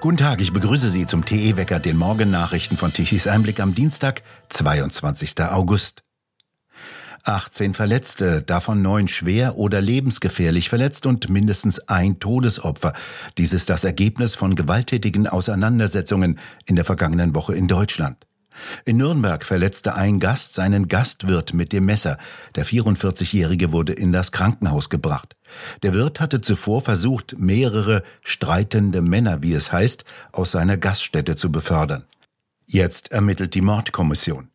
Guten Tag, ich begrüße Sie zum TE-Wecker, den Morgennachrichten von Tichys Einblick am Dienstag, 22. August. 18 Verletzte, davon neun schwer oder lebensgefährlich verletzt und mindestens ein Todesopfer. Dies ist das Ergebnis von gewalttätigen Auseinandersetzungen in der vergangenen Woche in Deutschland. In Nürnberg verletzte ein Gast seinen Gastwirt mit dem Messer. Der 44-Jährige wurde in das Krankenhaus gebracht. Der Wirt hatte zuvor versucht, mehrere streitende Männer, wie es heißt, aus seiner Gaststätte zu befördern. Jetzt ermittelt die Mordkommission.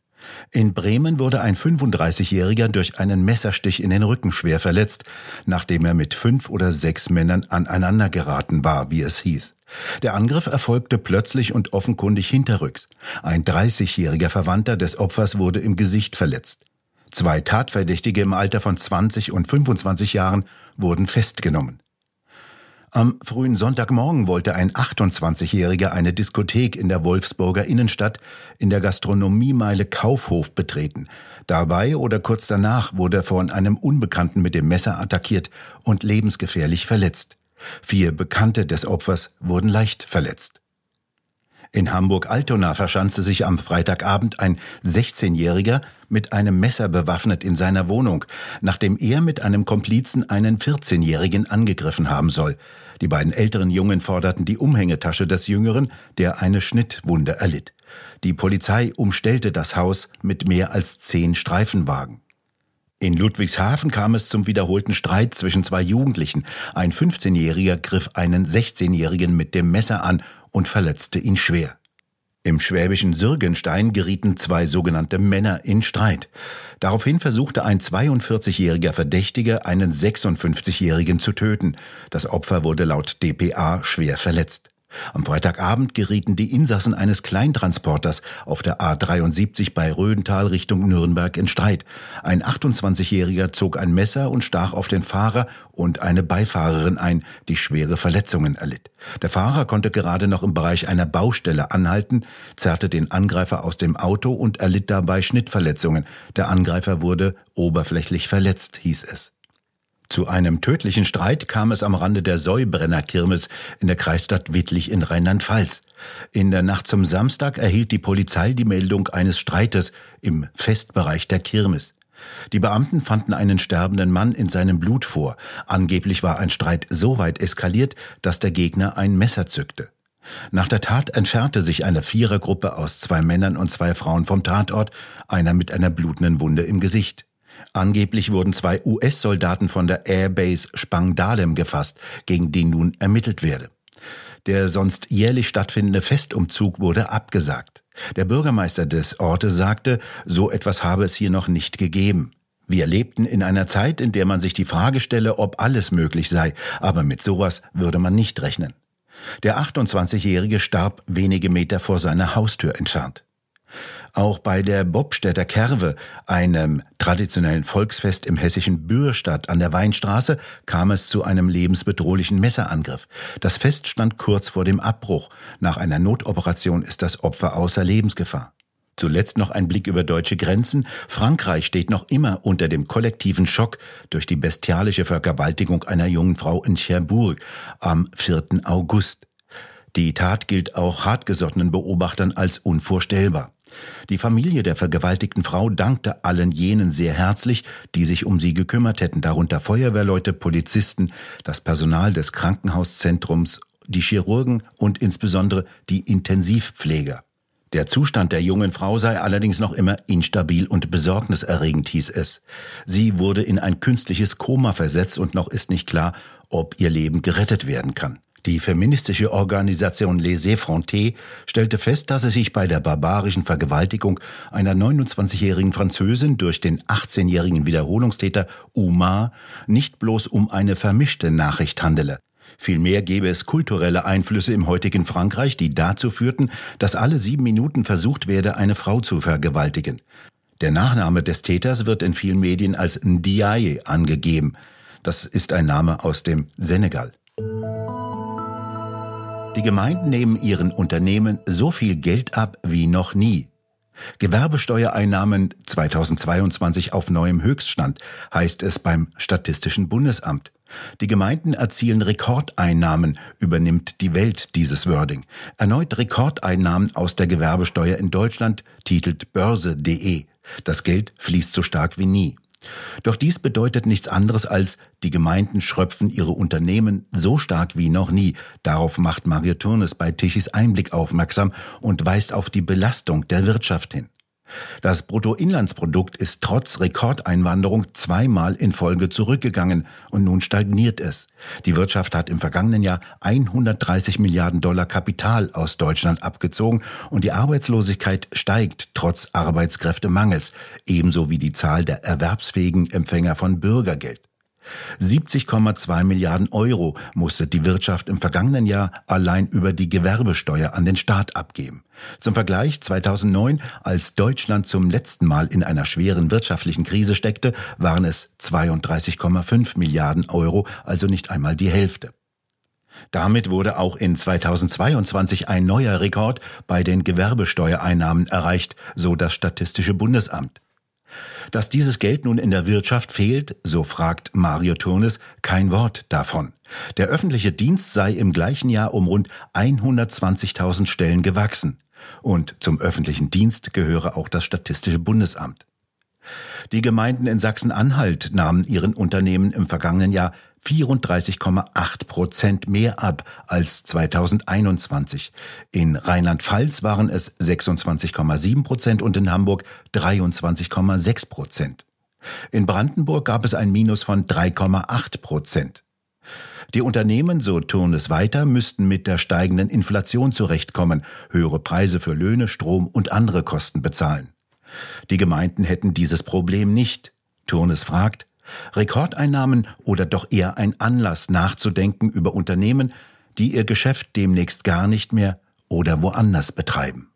In Bremen wurde ein 35-Jähriger durch einen Messerstich in den Rücken schwer verletzt, nachdem er mit fünf oder sechs Männern aneinander geraten war, wie es hieß. Der Angriff erfolgte plötzlich und offenkundig hinterrücks. Ein 30-jähriger Verwandter des Opfers wurde im Gesicht verletzt. Zwei Tatverdächtige im Alter von 20 und 25 Jahren wurden festgenommen. Am frühen Sonntagmorgen wollte ein 28-Jähriger eine Diskothek in der Wolfsburger Innenstadt in der Gastronomiemeile Kaufhof betreten. Dabei oder kurz danach wurde er von einem Unbekannten mit dem Messer attackiert und lebensgefährlich verletzt. Vier Bekannte des Opfers wurden leicht verletzt. In Hamburg-Altona verschanzte sich am Freitagabend ein 16-Jähriger mit einem Messer bewaffnet in seiner Wohnung, nachdem er mit einem Komplizen einen 14-Jährigen angegriffen haben soll. Die beiden älteren Jungen forderten die Umhängetasche des Jüngeren, der eine Schnittwunde erlitt. Die Polizei umstellte das Haus mit mehr als zehn Streifenwagen. In Ludwigshafen kam es zum wiederholten Streit zwischen zwei Jugendlichen. Ein 15-Jähriger griff einen 16-Jährigen mit dem Messer an und verletzte ihn schwer. Im schwäbischen Sürgenstein gerieten zwei sogenannte Männer in Streit. Daraufhin versuchte ein 42-jähriger Verdächtiger, einen 56-jährigen zu töten. Das Opfer wurde laut dpa schwer verletzt. Am Freitagabend gerieten die Insassen eines Kleintransporters auf der A73 bei Rödental Richtung Nürnberg in Streit. Ein 28-Jähriger zog ein Messer und stach auf den Fahrer und eine Beifahrerin ein, die schwere Verletzungen erlitt. Der Fahrer konnte gerade noch im Bereich einer Baustelle anhalten, zerrte den Angreifer aus dem Auto und erlitt dabei Schnittverletzungen. Der Angreifer wurde oberflächlich verletzt, hieß es. Zu einem tödlichen Streit kam es am Rande der Säubrenner-Kirmes in der Kreisstadt Wittlich in Rheinland-Pfalz. In der Nacht zum Samstag erhielt die Polizei die Meldung eines Streites im Festbereich der Kirmes. Die Beamten fanden einen sterbenden Mann in seinem Blut vor. Angeblich war ein Streit so weit eskaliert, dass der Gegner ein Messer zückte. Nach der Tat entfernte sich eine Vierergruppe aus zwei Männern und zwei Frauen vom Tatort, einer mit einer blutenden Wunde im Gesicht. Angeblich wurden zwei US-Soldaten von der Airbase Spangdalem gefasst, gegen die nun ermittelt werde. Der sonst jährlich stattfindende Festumzug wurde abgesagt. Der Bürgermeister des Ortes sagte, so etwas habe es hier noch nicht gegeben. Wir lebten in einer Zeit, in der man sich die Frage stelle, ob alles möglich sei, aber mit sowas würde man nicht rechnen. Der 28-Jährige starb wenige Meter vor seiner Haustür entfernt. Auch bei der Bobstädter Kerwe, einem traditionellen Volksfest im hessischen Bürstadt an der Weinstraße, kam es zu einem lebensbedrohlichen Messerangriff. Das Fest stand kurz vor dem Abbruch. Nach einer Notoperation ist das Opfer außer Lebensgefahr. Zuletzt noch ein Blick über deutsche Grenzen. Frankreich steht noch immer unter dem kollektiven Schock durch die bestialische Vergewaltigung einer jungen Frau in Cherbourg am 4. August. Die Tat gilt auch hartgesottenen Beobachtern als unvorstellbar. Die Familie der vergewaltigten Frau dankte allen jenen sehr herzlich, die sich um sie gekümmert hätten, darunter Feuerwehrleute, Polizisten, das Personal des Krankenhauszentrums, die Chirurgen und insbesondere die Intensivpfleger. Der Zustand der jungen Frau sei allerdings noch immer instabil und besorgniserregend, hieß es. Sie wurde in ein künstliches Koma versetzt und noch ist nicht klar, ob ihr Leben gerettet werden kann. Die feministische Organisation Les Effrontés stellte fest, dass es sich bei der barbarischen Vergewaltigung einer 29-jährigen Französin durch den 18-jährigen Wiederholungstäter Umar nicht bloß um eine vermischte Nachricht handele. Vielmehr gäbe es kulturelle Einflüsse im heutigen Frankreich, die dazu führten, dass alle sieben Minuten versucht werde, eine Frau zu vergewaltigen. Der Nachname des Täters wird in vielen Medien als Ndiaye angegeben. Das ist ein Name aus dem Senegal. Die Gemeinden nehmen ihren Unternehmen so viel Geld ab wie noch nie. Gewerbesteuereinnahmen 2022 auf neuem Höchststand, heißt es beim Statistischen Bundesamt. Die Gemeinden erzielen Rekordeinnahmen, übernimmt die Welt dieses Wording. Erneut Rekordeinnahmen aus der Gewerbesteuer in Deutschland, titelt börse.de. Das Geld fließt so stark wie nie. Doch dies bedeutet nichts anderes als, die Gemeinden schröpfen ihre Unternehmen so stark wie noch nie. Darauf macht Mario Turnes bei Tichys Einblick aufmerksam und weist auf die Belastung der Wirtschaft hin. Das Bruttoinlandsprodukt ist trotz Rekordeinwanderung zweimal in Folge zurückgegangen und nun stagniert es. Die Wirtschaft hat im vergangenen Jahr 130 Milliarden Dollar Kapital aus Deutschland abgezogen und die Arbeitslosigkeit steigt trotz Arbeitskräftemangels, ebenso wie die Zahl der erwerbsfähigen Empfänger von Bürgergeld. 70,2 Milliarden Euro musste die Wirtschaft im vergangenen Jahr allein über die Gewerbesteuer an den Staat abgeben. Zum Vergleich 2009, als Deutschland zum letzten Mal in einer schweren wirtschaftlichen Krise steckte, waren es 32,5 Milliarden Euro, also nicht einmal die Hälfte. Damit wurde auch in 2022 ein neuer Rekord bei den Gewerbesteuereinnahmen erreicht, so das Statistische Bundesamt. Dass dieses Geld nun in der Wirtschaft fehlt, so fragt Mario Turnes, kein Wort davon. Der öffentliche Dienst sei im gleichen Jahr um rund 120.000 Stellen gewachsen. Und zum öffentlichen Dienst gehöre auch das Statistische Bundesamt. Die Gemeinden in Sachsen-Anhalt nahmen ihren Unternehmen im vergangenen Jahr 34,8 Prozent mehr ab als 2021. In Rheinland-Pfalz waren es 26,7 Prozent und in Hamburg 23,6 Prozent. In Brandenburg gab es ein Minus von 3,8 Prozent. Die Unternehmen, so tun es weiter, müssten mit der steigenden Inflation zurechtkommen, höhere Preise für Löhne, Strom und andere Kosten bezahlen. Die Gemeinden hätten dieses Problem nicht. Turnes fragt, Rekordeinnahmen oder doch eher ein Anlass nachzudenken über Unternehmen, die ihr Geschäft demnächst gar nicht mehr oder woanders betreiben.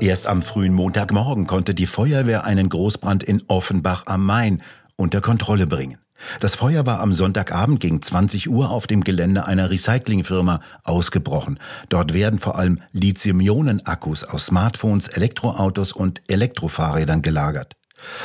Erst am frühen Montagmorgen konnte die Feuerwehr einen Großbrand in Offenbach am Main unter Kontrolle bringen. Das Feuer war am Sonntagabend gegen 20 Uhr auf dem Gelände einer Recyclingfirma ausgebrochen. Dort werden vor allem Lithium-Ionen-Akkus aus Smartphones, Elektroautos und Elektrofahrrädern gelagert.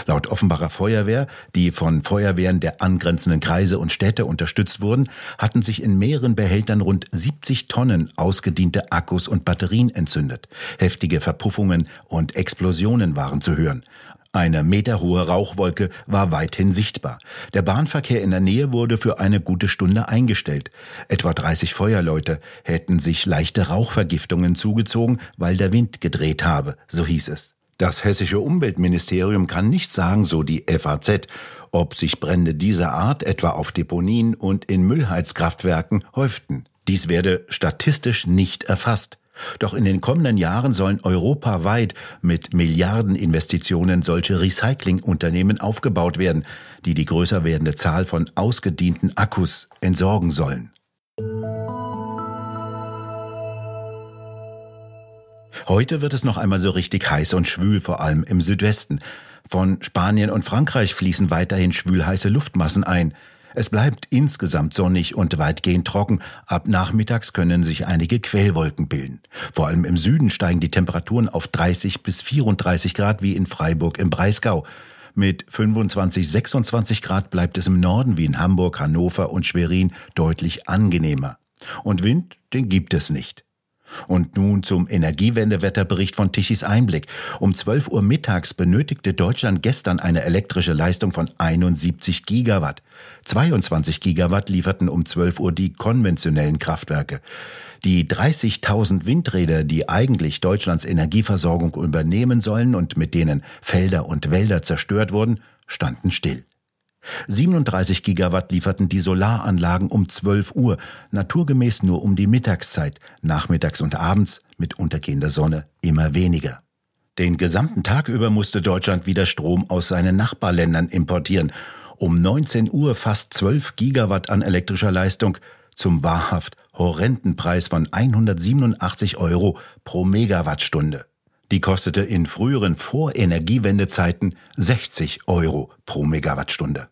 Laut Offenbacher Feuerwehr, die von Feuerwehren der angrenzenden Kreise und Städte unterstützt wurden, hatten sich in mehreren Behältern rund 70 Tonnen ausgediente Akkus und Batterien entzündet. Heftige Verpuffungen und Explosionen waren zu hören. Eine meterhohe Rauchwolke war weithin sichtbar. Der Bahnverkehr in der Nähe wurde für eine gute Stunde eingestellt. Etwa 30 Feuerleute hätten sich leichte Rauchvergiftungen zugezogen, weil der Wind gedreht habe, so hieß es. Das hessische Umweltministerium kann nicht sagen, so die FAZ, ob sich Brände dieser Art etwa auf Deponien und in Müllheizkraftwerken häuften. Dies werde statistisch nicht erfasst. Doch in den kommenden Jahren sollen europaweit mit Milliardeninvestitionen solche Recyclingunternehmen aufgebaut werden, die die größer werdende Zahl von ausgedienten Akkus entsorgen sollen. Heute wird es noch einmal so richtig heiß und schwül, vor allem im Südwesten. Von Spanien und Frankreich fließen weiterhin schwülheiße Luftmassen ein. Es bleibt insgesamt sonnig und weitgehend trocken. Ab nachmittags können sich einige Quellwolken bilden. Vor allem im Süden steigen die Temperaturen auf 30 bis 34 Grad wie in Freiburg im Breisgau. Mit 25, 26 Grad bleibt es im Norden wie in Hamburg, Hannover und Schwerin deutlich angenehmer. Und Wind, den gibt es nicht. Und nun zum Energiewendewetterbericht von Tichys Einblick. Um 12 Uhr mittags benötigte Deutschland gestern eine elektrische Leistung von 71 Gigawatt. 22 Gigawatt lieferten um 12 Uhr die konventionellen Kraftwerke. Die 30.000 Windräder, die eigentlich Deutschlands Energieversorgung übernehmen sollen und mit denen Felder und Wälder zerstört wurden, standen still. 37 Gigawatt lieferten die Solaranlagen um 12 Uhr, naturgemäß nur um die Mittagszeit, nachmittags und abends mit untergehender Sonne immer weniger. Den gesamten Tag über musste Deutschland wieder Strom aus seinen Nachbarländern importieren. Um 19 Uhr fast 12 Gigawatt an elektrischer Leistung zum wahrhaft horrenden Preis von 187 Euro pro Megawattstunde. Die kostete in früheren Vor-Energiewendezeiten 60 Euro pro Megawattstunde.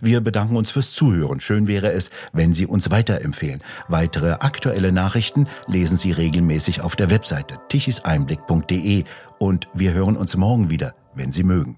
Wir bedanken uns fürs Zuhören. Schön wäre es, wenn Sie uns weiterempfehlen. Weitere aktuelle Nachrichten lesen Sie regelmäßig auf der Webseite tichiseinblick.de und wir hören uns morgen wieder, wenn Sie mögen.